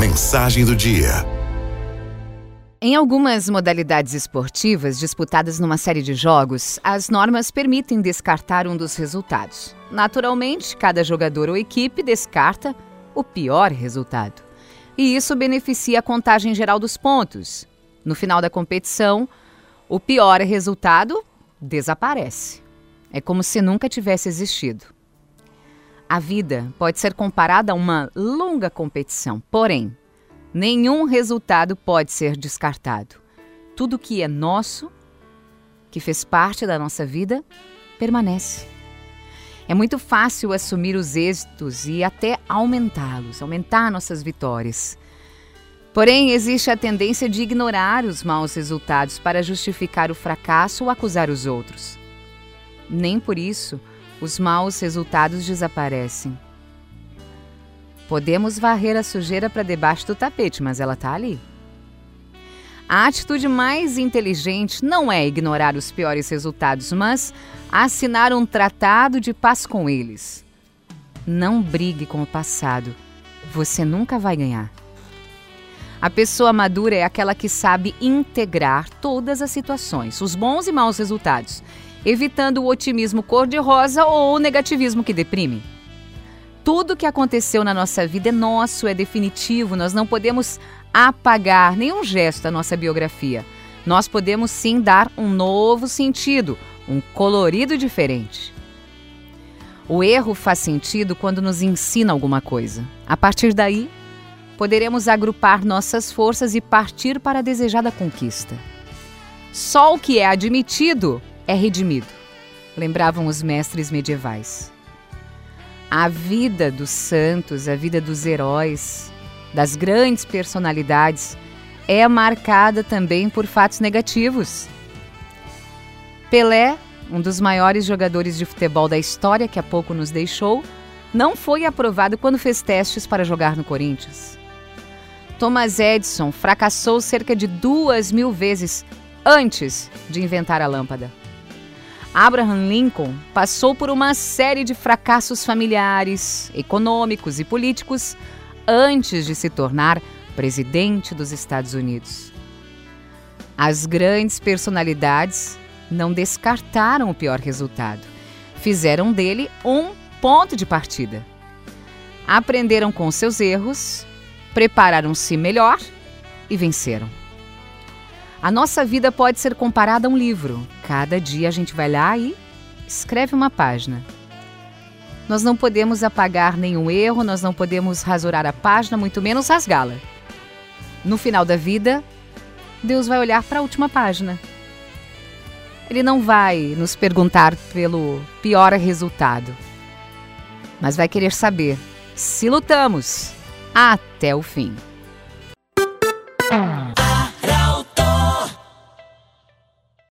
Mensagem do dia. Em algumas modalidades esportivas disputadas numa série de jogos, as normas permitem descartar um dos resultados. Naturalmente, cada jogador ou equipe descarta o pior resultado. E isso beneficia a contagem geral dos pontos. No final da competição, o pior resultado desaparece. É como se nunca tivesse existido. A vida pode ser comparada a uma longa competição, porém, nenhum resultado pode ser descartado. Tudo que é nosso, que fez parte da nossa vida, permanece. É muito fácil assumir os êxitos e até aumentá-los, aumentar nossas vitórias. Porém, existe a tendência de ignorar os maus resultados para justificar o fracasso ou acusar os outros. Nem por isso os maus resultados desaparecem. Podemos varrer a sujeira para debaixo do tapete, mas ela está ali. A atitude mais inteligente não é ignorar os piores resultados, mas assinar um tratado de paz com eles. Não brigue com o passado. Você nunca vai ganhar. A pessoa madura é aquela que sabe integrar todas as situações, os bons e maus resultados, evitando o otimismo cor-de-rosa ou o negativismo que deprime. Tudo que aconteceu na nossa vida é nosso, é definitivo, nós não podemos apagar nenhum gesto da nossa biografia. Nós podemos sim dar um novo sentido, um colorido diferente. O erro faz sentido quando nos ensina alguma coisa. A partir daí, poderemos agrupar nossas forças e partir para a desejada conquista. Só o que é admitido é redimido, lembravam os mestres medievais. A vida dos santos, a vida dos heróis, das grandes personalidades, é marcada também por fatos negativos. Pelé, um dos maiores jogadores de futebol da história que há pouco nos deixou, não foi aprovado quando fez testes para jogar no Corinthians. Thomas Edison fracassou cerca de duas mil vezes antes de inventar a lâmpada. Abraham Lincoln passou por uma série de fracassos familiares, econômicos e políticos antes de se tornar presidente dos Estados Unidos. As grandes personalidades não descartaram o pior resultado, fizeram dele um ponto de partida. Aprenderam com seus erros, prepararam-se melhor e venceram. A nossa vida pode ser comparada a um livro. Cada dia a gente vai lá e escreve uma página. Nós não podemos apagar nenhum erro, nós não podemos rasurar a página, muito menos rasgá-la. No final da vida, Deus vai olhar para a última página. Ele não vai nos perguntar pelo pior resultado, mas vai querer saber se lutamos até o fim.